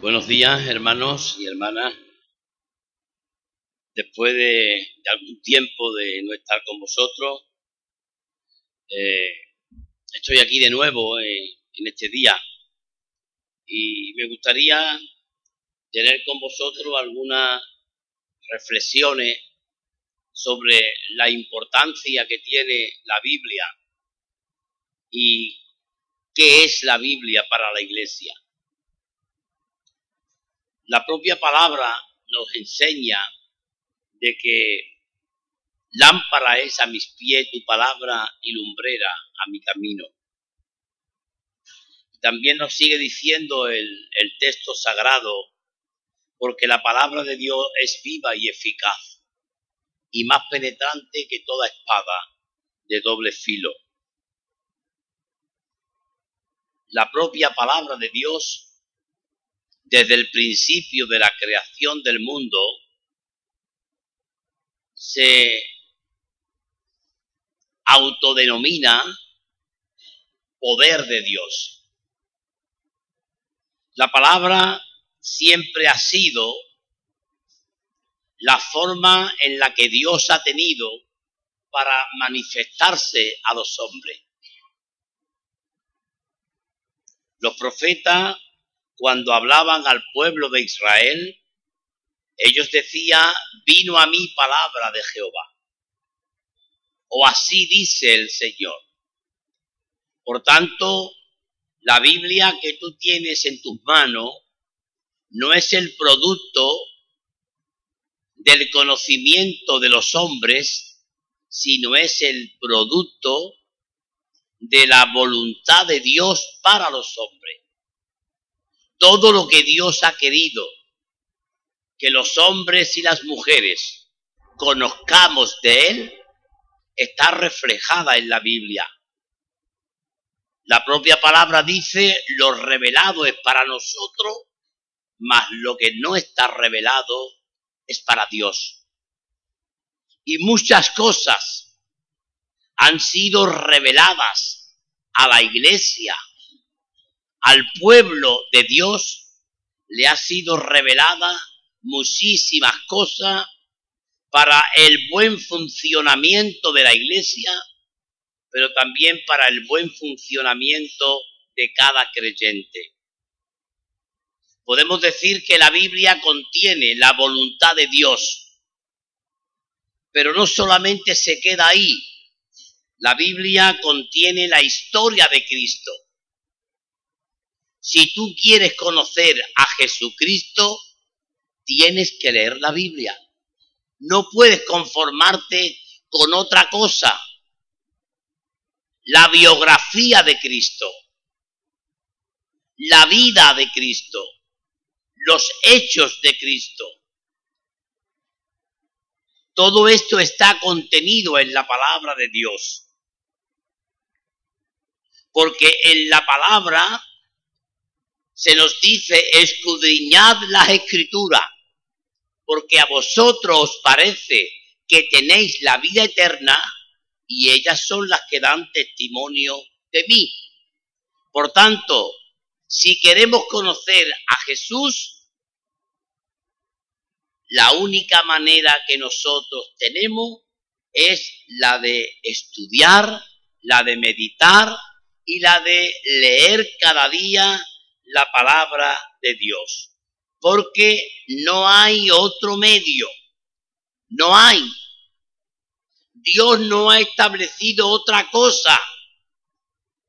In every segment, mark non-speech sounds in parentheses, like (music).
Buenos días, hermanos y hermanas. Después de, algún tiempo de no estar con vosotros, eh, estoy aquí de nuevo en este día y me gustaría tener con vosotros algunas reflexiones sobre la importancia que tiene la Biblia y qué es la Biblia para la iglesia. La propia palabra nos enseña de que lámpara es a mis pies tu palabra y lumbrera a mi camino. También nos sigue diciendo el, el texto sagrado, porque la palabra de Dios es viva y eficaz y más penetrante que toda espada de doble filo. La propia palabra de Dios desde el principio de la creación del mundo, se autodenomina poder de Dios. La palabra siempre ha sido la forma en la que Dios ha tenido para manifestarse a los hombres. Los profetas cuando hablaban al pueblo de Israel, ellos decían, vino a mí palabra de Jehová. O así dice el Señor. Por tanto, la Biblia que tú tienes en tus manos no es el producto del conocimiento de los hombres, sino es el producto de la voluntad de Dios para los hombres todo lo que Dios ha querido que los hombres y las mujeres conozcamos de Él está reflejada en la Biblia. La propia palabra dice, lo revelado es para nosotros, mas lo que no está revelado es para Dios. Y muchas cosas han sido reveladas a la iglesia al pueblo de Dios le ha sido revelada muchísimas cosas para el buen funcionamiento de la iglesia, pero también para el buen funcionamiento de cada creyente. Podemos decir que la Biblia contiene la voluntad de Dios, pero no solamente se queda ahí, la Biblia contiene la historia de Cristo si tú quieres conocer a Jesucristo, tienes que leer la Biblia. No puedes conformarte con otra cosa. La biografía de Cristo, la vida de Cristo, los hechos de Cristo. Todo esto está contenido en la palabra de Dios. Porque en la palabra se nos dice, escudriñad las escrituras, porque a vosotros os parece que tenéis la vida eterna y ellas son las que dan testimonio de mí. Por tanto, si queremos conocer a Jesús, la única manera que nosotros tenemos es la de estudiar, la de meditar y la de leer cada día la palabra de Dios, porque no hay otro medio, no hay. Dios no ha establecido otra cosa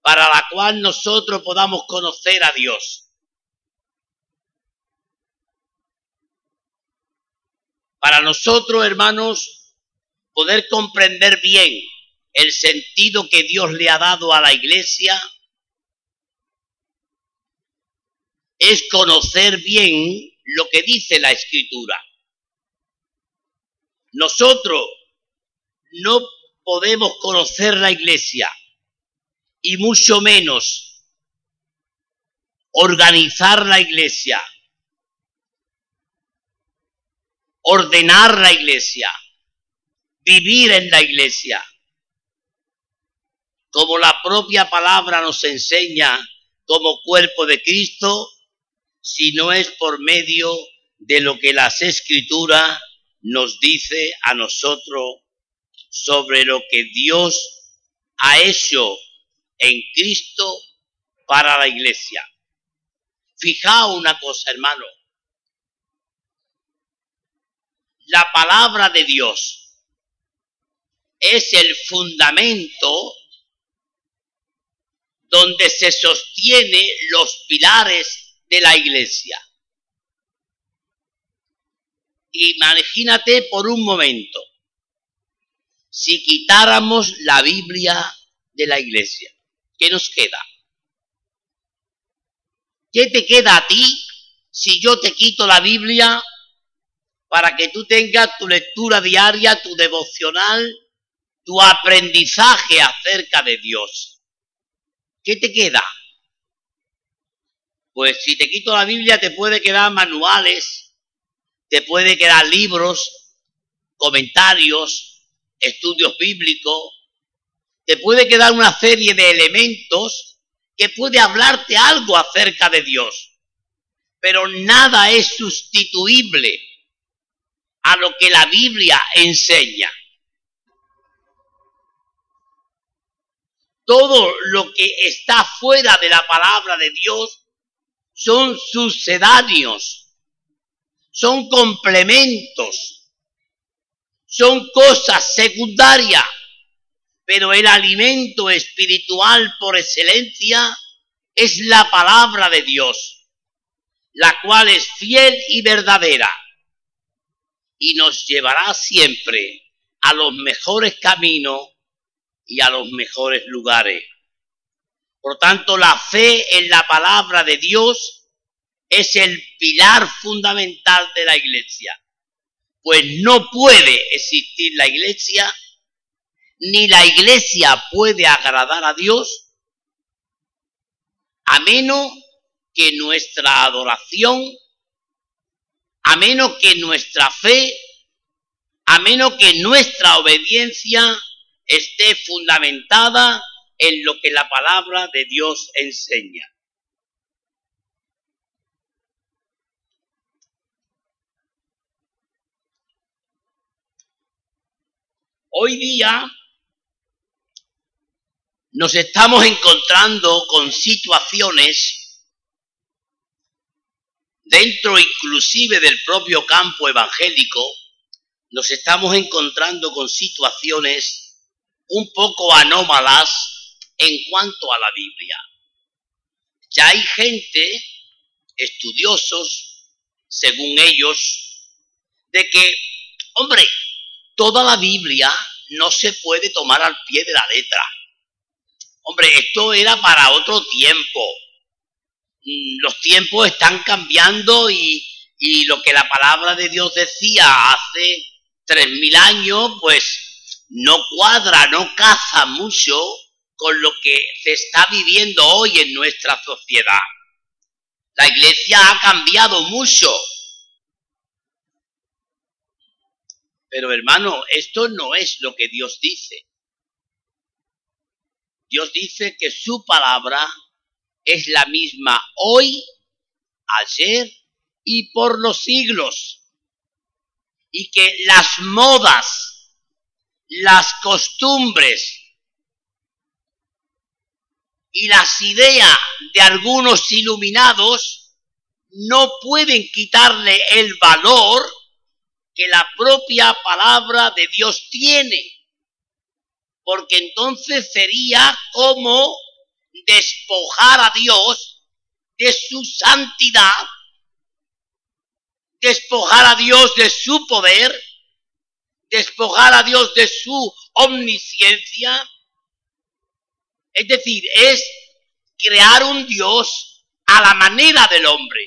para la cual nosotros podamos conocer a Dios. Para nosotros, hermanos, poder comprender bien el sentido que Dios le ha dado a la iglesia, es conocer bien lo que dice la escritura. Nosotros no podemos conocer la iglesia y mucho menos organizar la iglesia, ordenar la iglesia, vivir en la iglesia, como la propia palabra nos enseña como cuerpo de Cristo, si no es por medio de lo que las escrituras nos dice a nosotros sobre lo que Dios ha hecho en Cristo para la iglesia. Fijaos una cosa, hermano. La palabra de Dios es el fundamento donde se sostiene los pilares de la iglesia. Imagínate por un momento, si quitáramos la Biblia de la iglesia, ¿qué nos queda? ¿Qué te queda a ti si yo te quito la Biblia para que tú tengas tu lectura diaria, tu devocional, tu aprendizaje acerca de Dios? ¿Qué te queda? Pues si te quito la Biblia te puede quedar manuales, te puede quedar libros, comentarios, estudios bíblicos, te puede quedar una serie de elementos que puede hablarte algo acerca de Dios. Pero nada es sustituible a lo que la Biblia enseña. Todo lo que está fuera de la palabra de Dios son sucedáneos, son complementos, son cosas secundarias. Pero el alimento espiritual por excelencia es la palabra de Dios, la cual es fiel y verdadera y nos llevará siempre a los mejores caminos y a los mejores lugares. Por tanto, la fe en la palabra de Dios es el pilar fundamental de la iglesia, pues no puede existir la iglesia ni la iglesia puede agradar a Dios a menos que nuestra adoración, a menos que nuestra fe, a menos que nuestra obediencia esté fundamentada en lo que la palabra de Dios enseña. Hoy día nos estamos encontrando con situaciones dentro inclusive del propio campo evangélico, nos estamos encontrando con situaciones un poco anómalas en cuanto a la Biblia. Ya hay gente, estudiosos, según ellos, de que, hombre, toda la Biblia no se puede tomar al pie de la letra Hombre, esto era para otro tiempo. Mm, los tiempos están cambiando y, lo que la palabra de Dios decía hace tres mil años, pues no cuadra, no caza mucho con lo que se está viviendo hoy en nuestra sociedad. La iglesia ha cambiado mucho. Pero hermano, esto no es lo que Dios dice. Dios dice que su palabra es la misma hoy, ayer y por los siglos. Y que las modas, las costumbres y las ideas de algunos iluminados no pueden quitarle el valor que la propia palabra de Dios tiene porque entonces sería como despojar a Dios de su santidad, despojar a Dios de su poder, despojar a Dios de su omnisciencia. Es decir, es crear un Dios a la manera del hombre.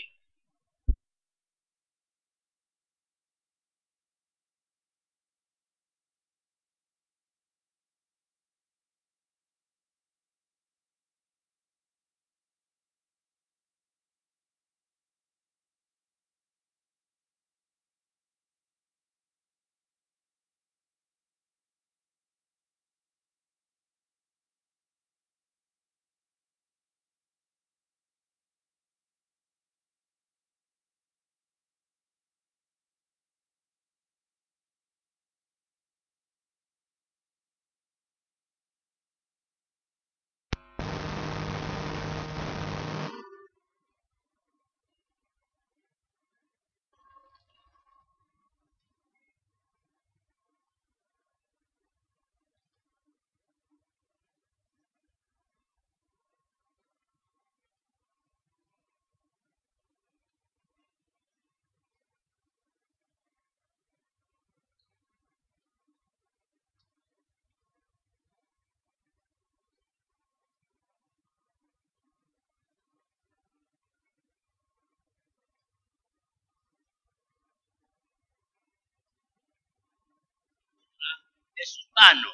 De sus manos.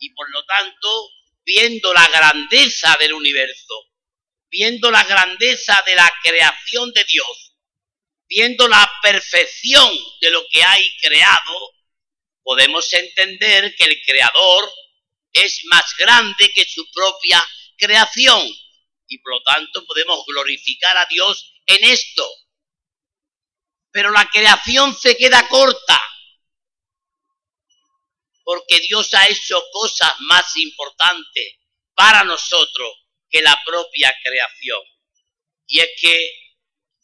Y por lo tanto, viendo la grandeza del universo, viendo la grandeza de la creación de Dios, viendo la perfección de lo que hay creado, podemos entender que el creador es más grande que su propia creación y por lo tanto podemos glorificar a Dios en esto. Pero la creación se queda corta porque Dios ha hecho cosas más importantes para nosotros que la propia creación. Y es que,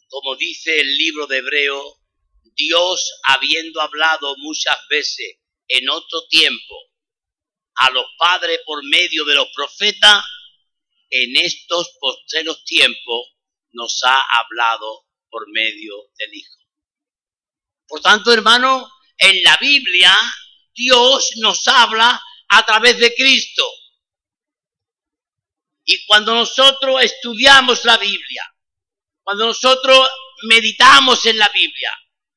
como dice el libro de Hebreo, Dios, habiendo hablado muchas veces en otro tiempo a los padres por medio de los profetas, en estos postreros tiempos nos ha hablado por medio del Hijo. Por tanto, hermano, en la Biblia Dios nos habla a través de Cristo. Y cuando nosotros estudiamos la Biblia, cuando nosotros meditamos en la Biblia,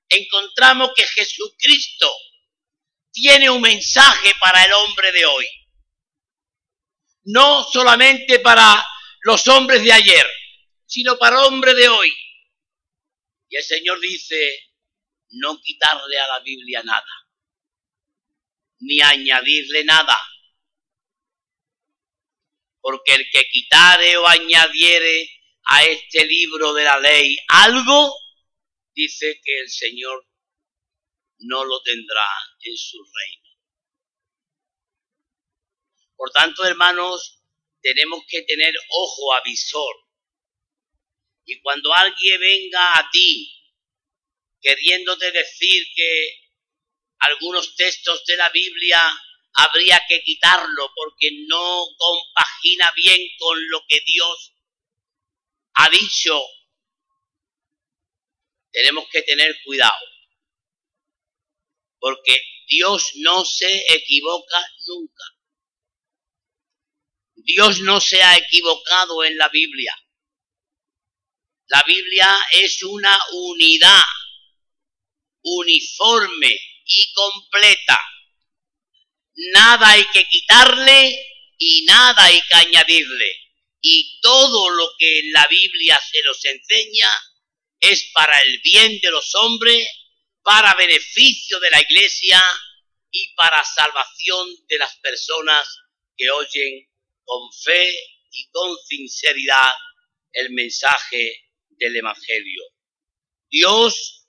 encontramos que Jesucristo tiene un mensaje para el hombre de hoy. No solamente para los hombres de ayer, sino para el hombre de hoy. Y el Señor dice, no quitarle a la Biblia nada, ni añadirle nada. Porque el que quitare o añadiere a este libro de la ley algo, dice que el Señor no lo tendrá en su reino. Por tanto, hermanos, tenemos que tener ojo avisor. Y cuando alguien venga a ti queriéndote decir que algunos textos de la Biblia habría que quitarlo porque no compagina bien con lo que Dios ha dicho, tenemos que tener cuidado porque Dios no se equivoca nunca. Dios no se ha equivocado en la Biblia. La Biblia es una unidad uniforme y completa. Nada hay que quitarle y nada hay que añadirle. Y todo lo que en la Biblia se nos enseña es para el bien de los hombres para beneficio de la iglesia y para salvación de las personas que oyen con fe y con sinceridad el mensaje del Evangelio. Dios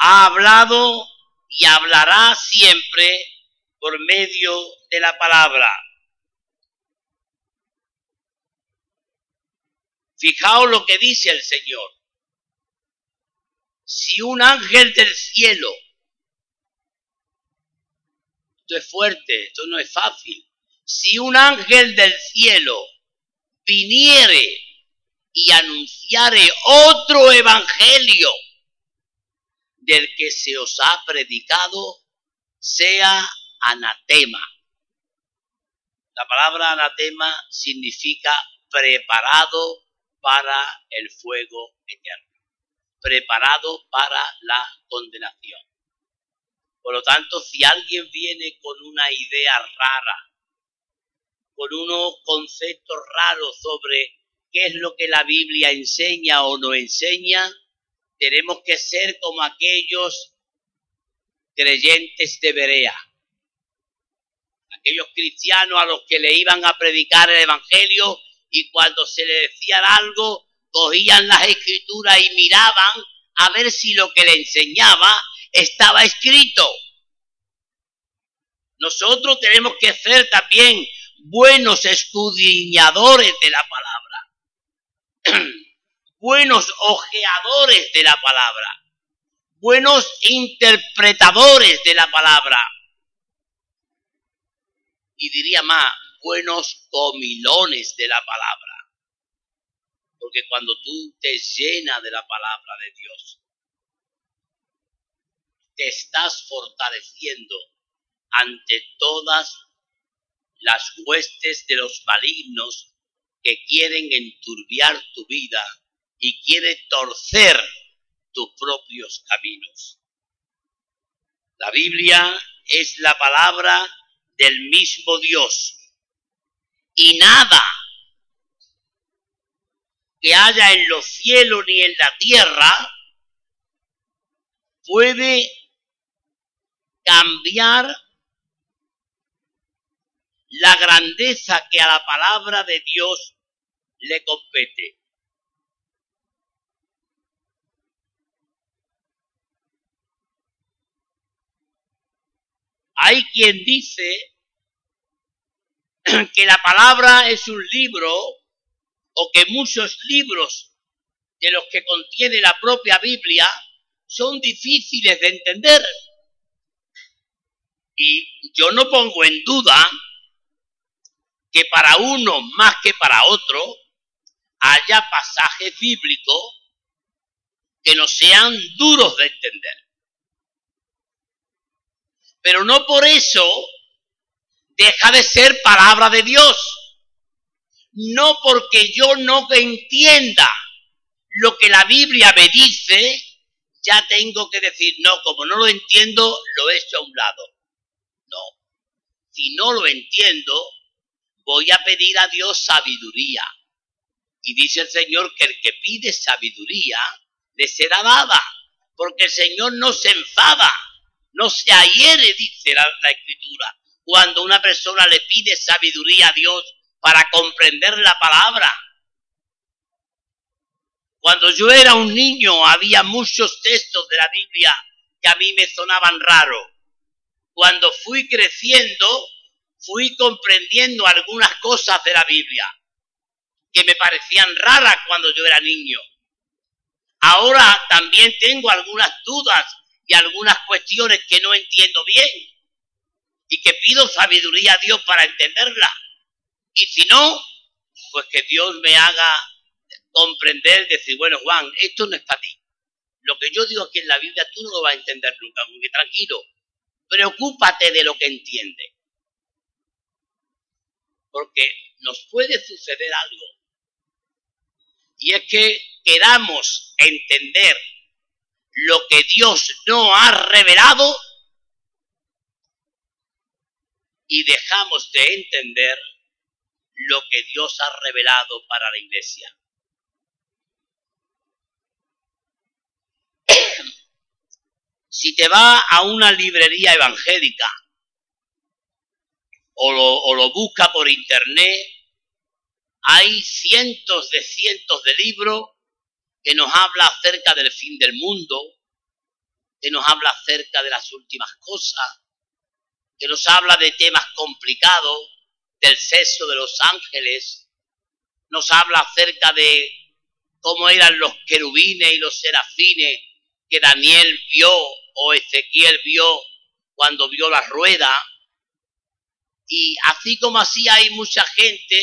ha hablado y hablará siempre por medio de la palabra. Fijaos lo que dice el Señor si un ángel del cielo, esto es fuerte, esto no es fácil, si un ángel del cielo viniere y anunciare otro evangelio del que se os ha predicado, sea anatema. La palabra anatema significa preparado para el fuego eterno preparado para la condenación. Por lo tanto, si alguien viene con una idea rara, con unos conceptos raros sobre qué es lo que la Biblia enseña o no enseña, tenemos que ser como aquellos creyentes de Berea, aquellos cristianos a los que le iban a predicar el Evangelio y cuando se le decían algo, cogían las escrituras y miraban a ver si lo que le enseñaba estaba escrito. Nosotros tenemos que ser también buenos escudriñadores de la palabra, (clears throat) buenos ojeadores de la palabra, buenos interpretadores de la palabra. Y diría más, buenos comilones de la palabra. Porque cuando tú te llenas de la palabra de Dios, te estás fortaleciendo ante todas las huestes de los malignos que quieren enturbiar tu vida y quieren torcer tus propios caminos. La Biblia es la palabra del mismo Dios. Y nada que haya en los cielos ni en la tierra puede cambiar la grandeza que a la palabra de Dios le compete. Hay quien dice (clears throat) que la palabra es un libro o que muchos libros de los que contiene la propia Biblia son difíciles de entender. Y yo no pongo en duda que para uno más que para otro haya pasajes bíblicos que no sean duros de entender. Pero no por eso deja de ser palabra de Dios. No porque yo no entienda lo que la Biblia me dice, ya tengo que decir, no, como no lo entiendo, lo he hecho a un lado. No. Si no lo entiendo, voy a pedir a Dios sabiduría. Y dice el Señor que el que pide sabiduría le será dada, porque el Señor no se enfada, no se ahiere, dice la, la Escritura, cuando una persona le pide sabiduría a Dios para comprender la palabra. Cuando yo era un niño había muchos textos de la Biblia que a mí me sonaban raros. Cuando fui creciendo, fui comprendiendo algunas cosas de la Biblia que me parecían raras cuando yo era niño. Ahora también tengo algunas dudas y algunas cuestiones que no entiendo bien y que pido sabiduría a Dios para entenderla. Y si no, pues que Dios me haga comprender, decir, bueno, Juan, esto no es para ti. Lo que yo digo aquí en la Biblia tú no lo vas a entender nunca, porque tranquilo, preocúpate de lo que entiende porque nos puede suceder algo. Y es que queramos entender lo que Dios no ha revelado y dejamos de entender lo que Dios ha revelado para la iglesia. (clears throat) Si te va a una librería evangélica o lo, busca por internet, hay cientos de cientos de libros que nos habla acerca del fin del mundo, que nos habla acerca de las últimas cosas, que nos habla de temas complicados, del sexo de los ángeles, nos habla acerca de cómo eran los querubines y los serafines que Daniel vio o Ezequiel vio cuando vio la rueda, y así como así hay mucha gente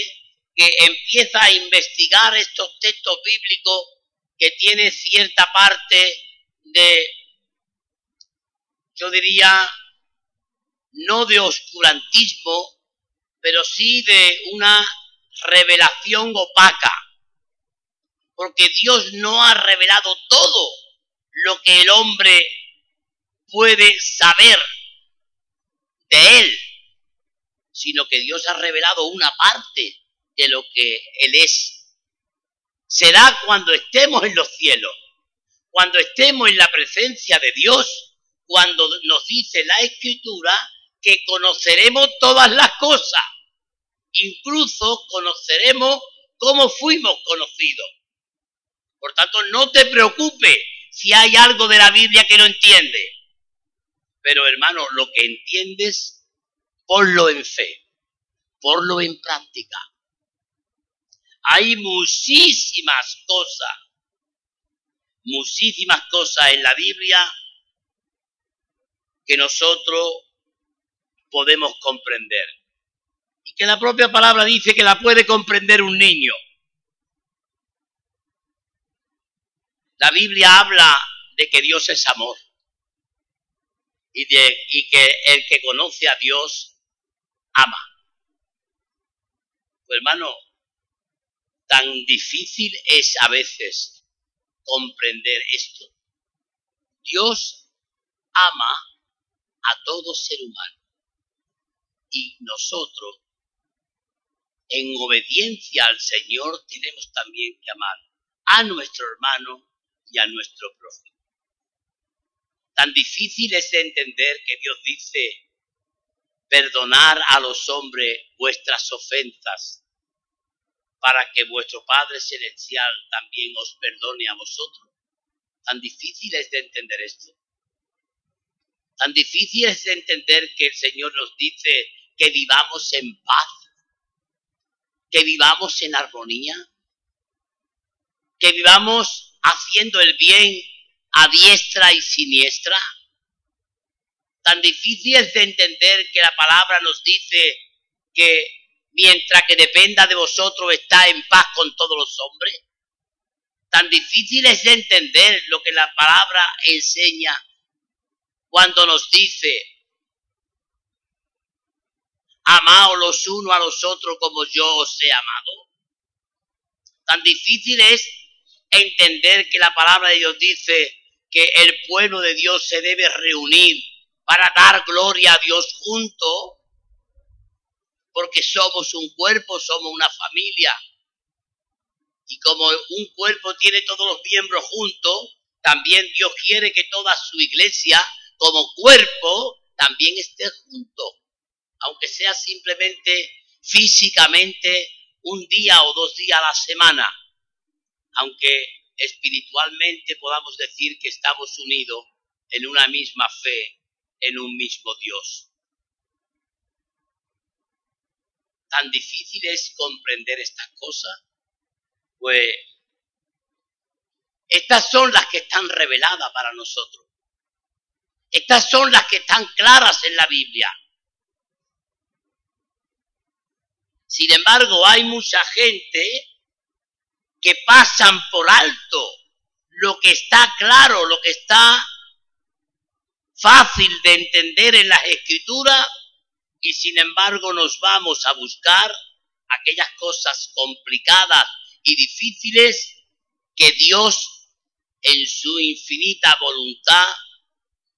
que empieza a investigar estos textos bíblicos que tiene cierta parte de, yo diría, no de oscurantismo, pero sí de una revelación opaca. Porque Dios no ha revelado todo lo que el hombre puede saber de él sino que Dios ha revelado una parte de lo que Él es. Será cuando estemos en los cielos, cuando estemos en la presencia de Dios, cuando nos dice la Escritura que conoceremos todas las cosas, incluso conoceremos cómo fuimos conocidos. Por tanto, no te preocupes si hay algo de la Biblia que no entiendes. Pero hermano, lo que entiendes ponlo en fe, ponlo en práctica. Hay muchísimas cosas, muchísimas cosas en la Biblia que nosotros podemos comprender. Y que la propia palabra dice que la puede comprender un niño. La Biblia habla de que Dios es amor y, de, y que el que conoce a Dios ama. Pues hermano, tan difícil es a veces comprender esto. Dios ama a todo ser humano. Y nosotros, en obediencia al Señor, tenemos también que amar a nuestro hermano y a nuestro prójimo. Tan difícil es de entender que Dios dice, perdonar a los hombres vuestras ofensas, para que vuestro Padre Celestial también os perdone a vosotros. Tan difícil es de entender esto. Tan difícil es de entender que el Señor nos dice que vivamos en paz, que vivamos en armonía, que vivamos haciendo el bien a diestra y siniestra. Tan difícil es de entender que la palabra nos dice que mientras que dependa de vosotros está en paz con todos los hombres. Tan difícil es de entender lo que la palabra enseña cuando nos dice, amaos los unos a los otros como yo os he amado. Tan difícil es entender que la palabra de Dios dice que el pueblo de Dios se debe reunir para dar gloria a Dios junto, porque somos un cuerpo, somos una familia. Y como un cuerpo tiene todos los miembros juntos, también Dios quiere que toda su iglesia como cuerpo también esté junto, aunque sea simplemente físicamente un día o dos días a la semana, aunque espiritualmente podamos decir que estamos unidos en una misma fe, en un mismo Dios. Tan difícil es comprender estas cosas, pues estas son las que están reveladas para nosotros. Estas son las que están claras en la Biblia. Sin embargo, hay mucha gente que pasan por alto lo que está claro, lo que está fácil de entender en las escrituras y sin embargo nos vamos a buscar aquellas cosas complicadas y difíciles que Dios en su infinita voluntad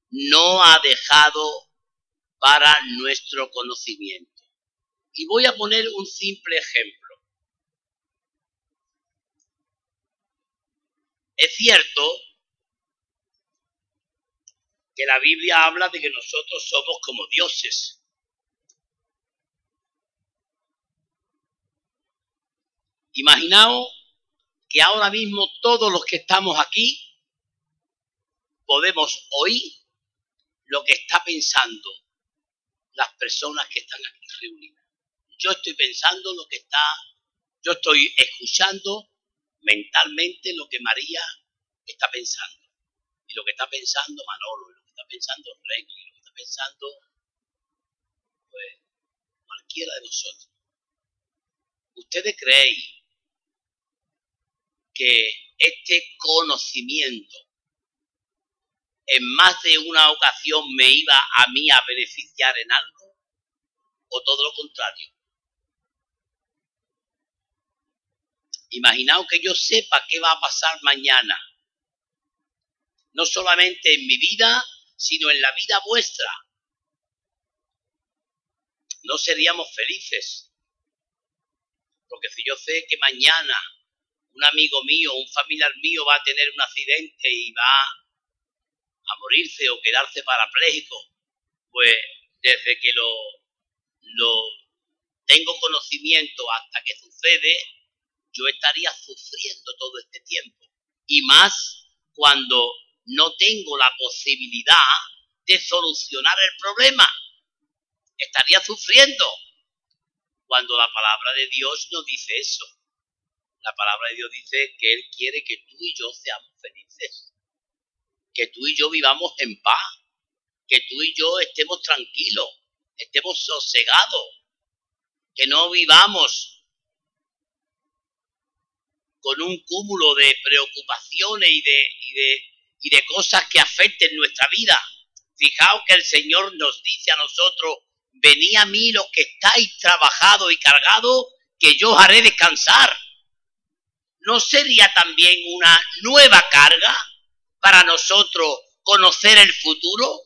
no ha dejado para nuestro conocimiento. Y voy a poner un simple ejemplo. Es cierto que la Biblia habla de que nosotros somos como dioses. Imaginaos que ahora mismo todos los que estamos aquí podemos oír lo que está pensando las personas que están aquí reunidas. Yo estoy pensando lo que está, yo estoy escuchando mentalmente lo que María está pensando. Y lo que está pensando Manolo, y lo que está pensando Rey, y lo que está pensando pues, cualquiera de nosotros. ¿Ustedes creen que este conocimiento en más de una ocasión me iba a mí a beneficiar en algo? ¿O todo lo contrario? Imaginaos que yo sepa qué va a pasar mañana. No solamente en mi vida, sino en la vida vuestra. No seríamos felices. Porque si yo sé que mañana un amigo mío, un familiar mío va a tener un accidente y va a morirse o quedarse parapléjico, pues desde que lo, lo tengo conocimiento hasta que sucede, yo estaría sufriendo todo este tiempo. Y más cuando no tengo la posibilidad de solucionar el problema. Estaría sufriendo. Cuando la palabra de Dios no dice eso. La palabra de Dios dice que Él quiere que tú y yo seamos felices que tú y yo vivamos en paz, que tú y yo estemos tranquilos, estemos sosegados, que no vivamos con un cúmulo de preocupaciones y de, y de, y de cosas que afecten nuestra vida. Fijaos que el Señor nos dice a nosotros, venid a mí los que estáis trabajados y cargados, que yo os haré descansar. ¿No sería también una nueva carga? para nosotros conocer el futuro?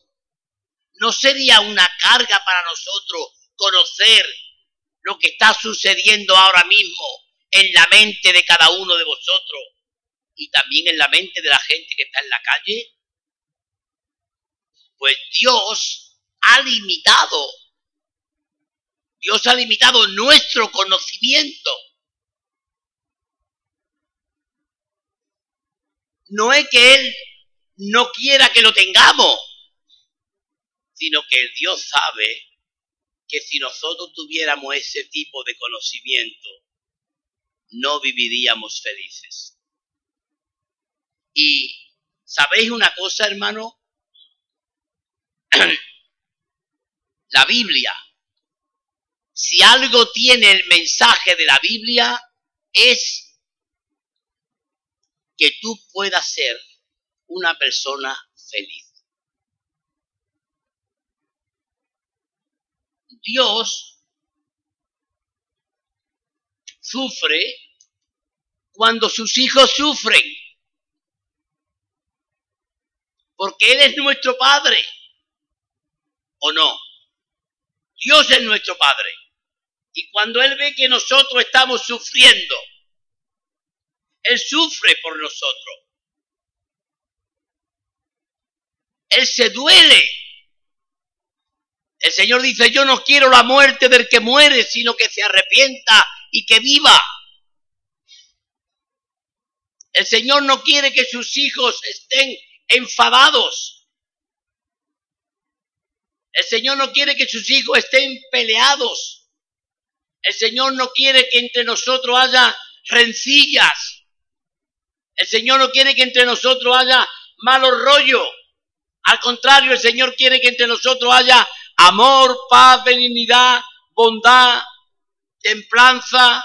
¿No sería una carga para nosotros conocer lo que está sucediendo ahora mismo en la mente de cada uno de vosotros y también en la mente de la gente que está en la calle? Pues Dios ha limitado, Dios ha limitado nuestro conocimiento. No es que Él no quiera que lo tengamos, sino que Dios sabe que si nosotros tuviéramos ese tipo de conocimiento, no viviríamos felices. Y ¿sabéis una cosa, hermano? (clears throat) la Biblia, si algo tiene el mensaje de la Biblia, es que tú puedas ser una persona feliz. Dios sufre cuando sus hijos sufren, porque Él es nuestro Padre, ¿o no? Dios es nuestro Padre. Y cuando Él ve que nosotros estamos sufriendo, Él sufre por nosotros. Él se duele. El Señor dice, yo no quiero la muerte del que muere, sino que se arrepienta y que viva. El Señor no quiere que sus hijos estén enfadados. El Señor no quiere que sus hijos estén peleados. El Señor no quiere que entre nosotros haya rencillas. El Señor no quiere que entre nosotros haya malos rollos. Al contrario, el Señor quiere que entre nosotros haya amor, paz, benignidad, bondad, templanza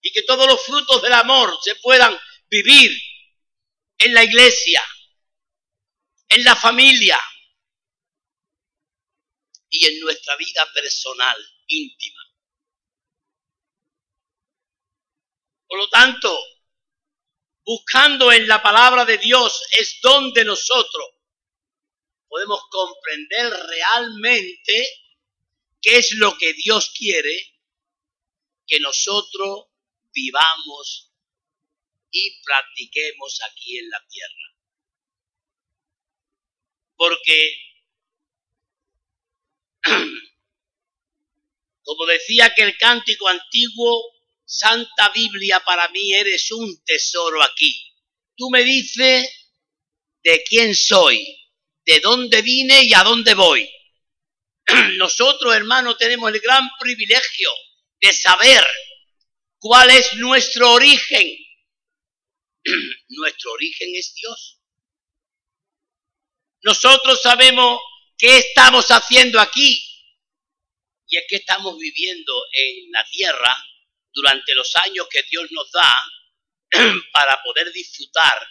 y que todos los frutos del amor se puedan vivir en la iglesia, en la familia y en nuestra vida personal, íntima. Por lo tanto, buscando en la palabra de Dios es donde nosotros podemos comprender realmente qué es lo que Dios quiere que nosotros vivamos y practiquemos aquí en la tierra. Porque, (clears throat) como decía que el cántico antiguo, Santa Biblia para mí eres un tesoro aquí. Tú me dices de quién soy, de dónde vine y a dónde voy. (clears throat) Nosotros, hermanos, tenemos el gran privilegio de saber cuál es nuestro origen. (clears throat) nuestro origen es Dios. Nosotros sabemos qué estamos haciendo aquí y es que estamos viviendo en la tierra durante los años que Dios nos da (clears throat) para poder disfrutar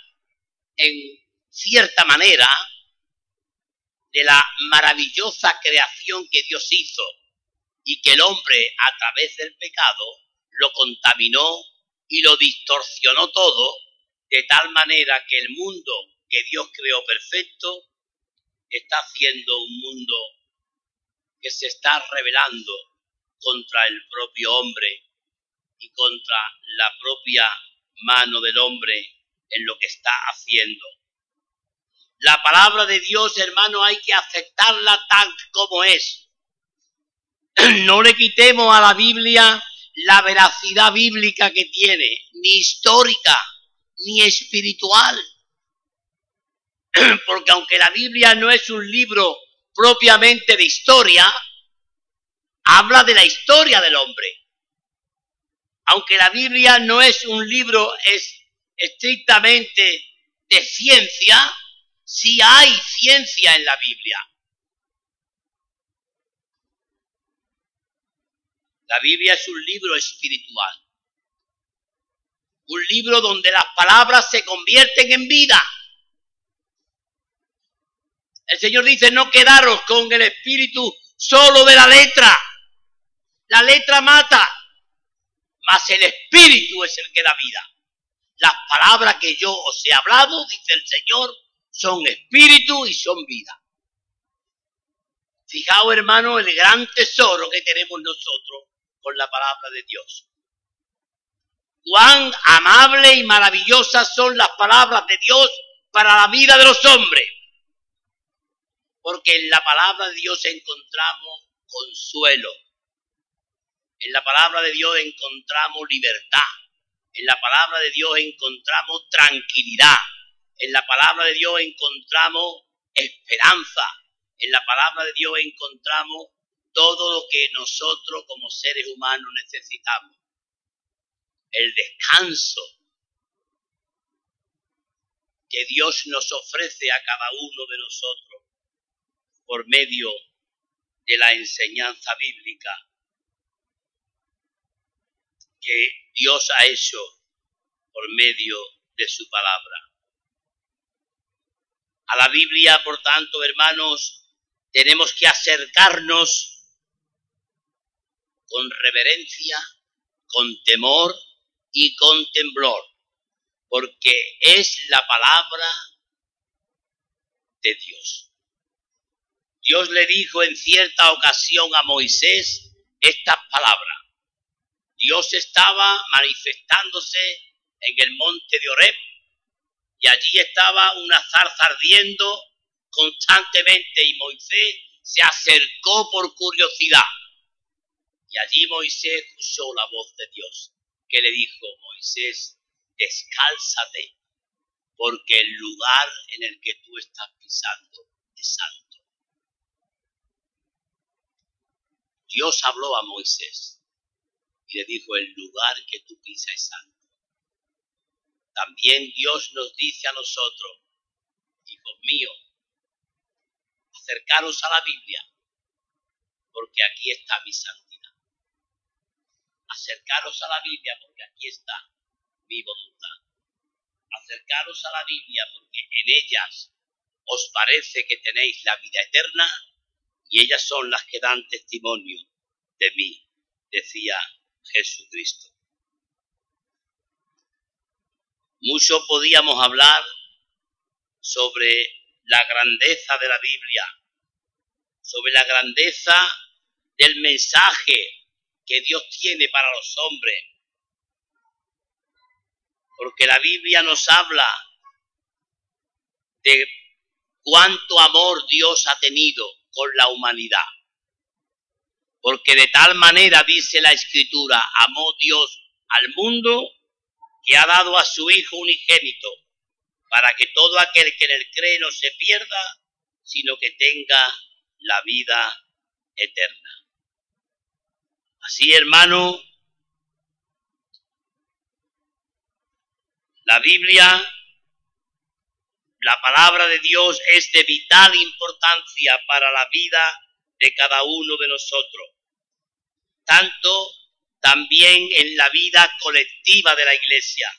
en cierta manera de la maravillosa creación que Dios hizo y que el hombre a través del pecado lo contaminó y lo distorsionó todo de tal manera que el mundo que Dios creó perfecto está haciendo un mundo que se está rebelando contra el propio hombre y contra la propia mano del hombre en lo que está haciendo. La palabra de Dios, hermano, hay que aceptarla tal como es. (clears throat) No le quitemos a la Biblia la veracidad bíblica que tiene, ni histórica, ni espiritual. (clears throat) Porque aunque la Biblia no es un libro propiamente de historia, habla de la historia del hombre. Aunque la Biblia no es un libro es estrictamente de ciencia, si hay ciencia en la Biblia. La Biblia es un libro espiritual. Un libro donde las palabras se convierten en vida. El Señor dice, no quedaros con el espíritu solo de la letra. La letra mata, mas el espíritu es el que da vida. Las palabras que yo os he hablado, dice el Señor, son espíritu y son vida. Fijaos, hermano, el gran tesoro que tenemos nosotros con la palabra de Dios. Cuán amable y maravillosas son las palabras de Dios para la vida de los hombres. Porque en la palabra de Dios encontramos consuelo. En la palabra de Dios encontramos libertad. En la palabra de Dios encontramos tranquilidad. En la palabra de Dios encontramos esperanza. En la palabra de Dios encontramos todo lo que nosotros como seres humanos necesitamos. El descanso que Dios nos ofrece a cada uno de nosotros por medio de la enseñanza bíblica que Dios ha hecho por medio de su palabra. A la Biblia, por tanto, hermanos, tenemos que acercarnos con reverencia, con temor y con temblor, porque es la palabra de Dios. Dios le dijo en cierta ocasión a Moisés estas palabras. Dios estaba manifestándose en el monte de Oreb y allí estaba una zarza ardiendo constantemente y Moisés se acercó por curiosidad. Y allí Moisés escuchó la voz de Dios que le dijo, Moisés, descálzate, porque el lugar en el que tú estás pisando es santo. Dios habló a Moisés le dijo, el lugar que tú pisas es santo. También Dios nos dice a nosotros, hijos míos, acercaros a la Biblia, porque aquí está mi santidad. Acercaros a la Biblia, porque aquí está mi voluntad. Acercaros a la Biblia, porque en ellas os parece que tenéis la vida eterna y ellas son las que dan testimonio de mí, decía Jesucristo. Mucho podíamos hablar sobre la grandeza de la Biblia, sobre la grandeza del mensaje que Dios tiene para los hombres. Porque la Biblia nos habla de cuánto amor Dios ha tenido con la humanidad. Porque de tal manera dice la Escritura, amó Dios al mundo que ha dado a su Hijo unigénito, para que todo aquel que en él cree no se pierda, sino que tenga la vida eterna. Así, hermano, la Biblia, la palabra de Dios es de vital importancia para la vida de cada uno de nosotros, tanto también en la vida colectiva de la iglesia.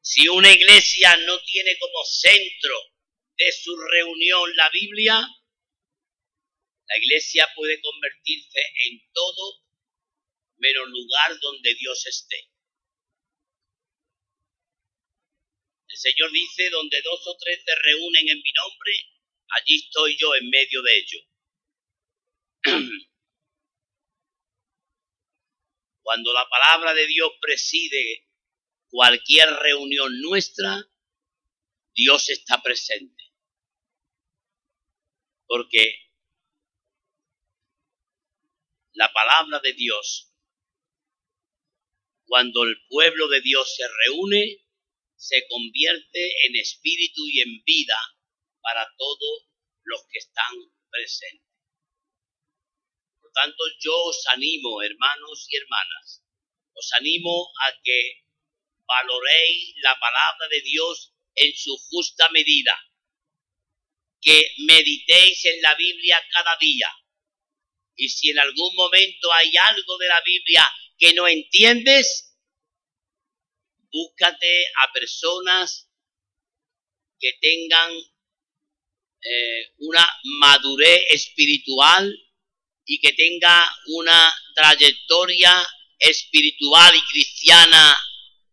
Si una iglesia no tiene como centro de su reunión la Biblia, la iglesia puede convertirse en todo menos lugar donde Dios esté. El Señor dice, donde dos o tres se reúnen en mi nombre, allí estoy yo en medio de ellos. (clears throat) Cuando la palabra de Dios preside cualquier reunión nuestra, Dios está presente. Porque la palabra de Dios, cuando el pueblo de Dios se reúne, se convierte en espíritu y en vida para todos los que están presentes tanto, yo os animo, hermanos y hermanas, os animo a que valoréis la palabra de Dios en su justa medida, que meditéis en la Biblia cada día. Y si en algún momento hay algo de la Biblia que no entiendes, búscate a personas que tengan eh, una madurez espiritual y que tenga una trayectoria espiritual y cristiana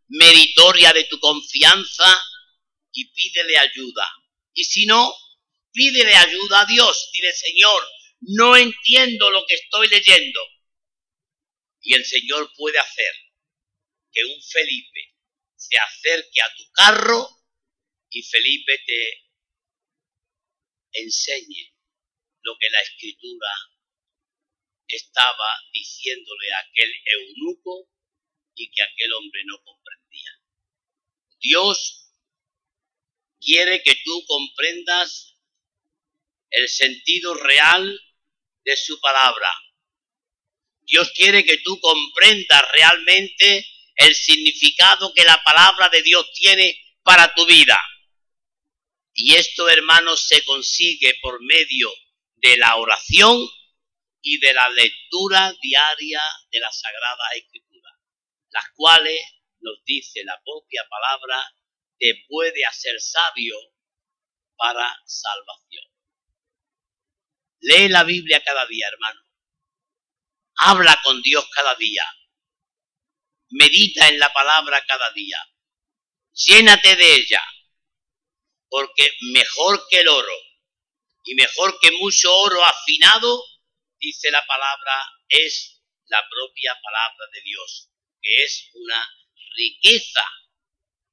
meritoria de tu confianza y pídele ayuda. Y si no, Pídele ayuda a Dios. Dile, Señor, no entiendo lo que estoy leyendo. Y el Señor puede hacer que un Felipe se acerque a tu carro y Felipe te enseñe lo que la escritura estaba diciéndole a aquel eunuco y que aquel hombre no comprendía. Dios quiere que tú comprendas el sentido real de su palabra. Dios quiere que tú comprendas realmente el significado que la palabra de Dios tiene para tu vida. Y esto, hermanos, se consigue por medio de la oración y de la lectura diaria de la Sagrada Escritura, las cuales, nos dice la propia palabra, te puede hacer sabio para salvación. Lee la Biblia cada día, hermano. Habla con Dios cada día. Medita en la palabra cada día. Llénate de ella. Porque mejor que el oro y mejor que mucho oro afinado, dice la palabra, es la propia palabra de Dios, que es una riqueza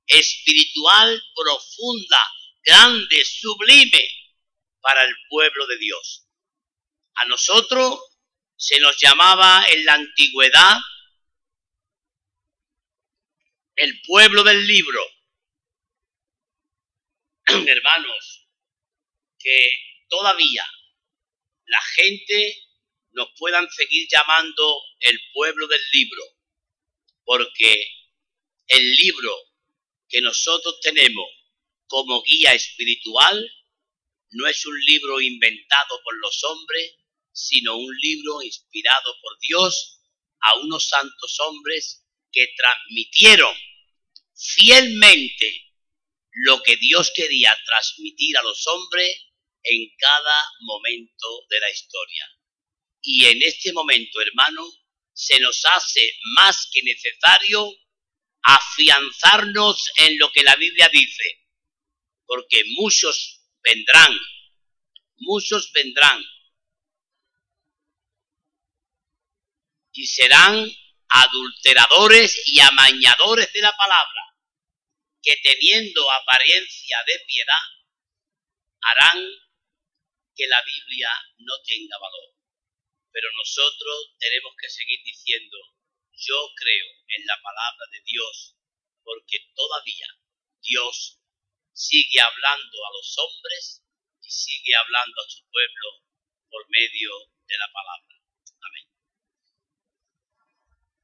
espiritual profunda, grande, sublime para el pueblo de Dios. A nosotros se nos llamaba en la antigüedad el pueblo del libro. Hermanos, que todavía la gente nos puedan seguir llamando el pueblo del libro, porque el libro que nosotros tenemos como guía espiritual no es un libro inventado por los hombres, sino un libro inspirado por Dios a unos santos hombres que transmitieron fielmente lo que Dios quería transmitir a los hombres en cada momento de la historia. Y en este momento, hermano, se nos hace más que necesario afianzarnos en lo que la Biblia dice, porque muchos vendrán, muchos vendrán y serán adulteradores y amañadores de la palabra, que teniendo apariencia de piedad, harán que la Biblia no tenga valor. Pero nosotros tenemos que seguir diciendo, yo creo en la palabra de Dios, porque todavía Dios sigue hablando a los hombres y sigue hablando a su pueblo por medio de la palabra. Amén.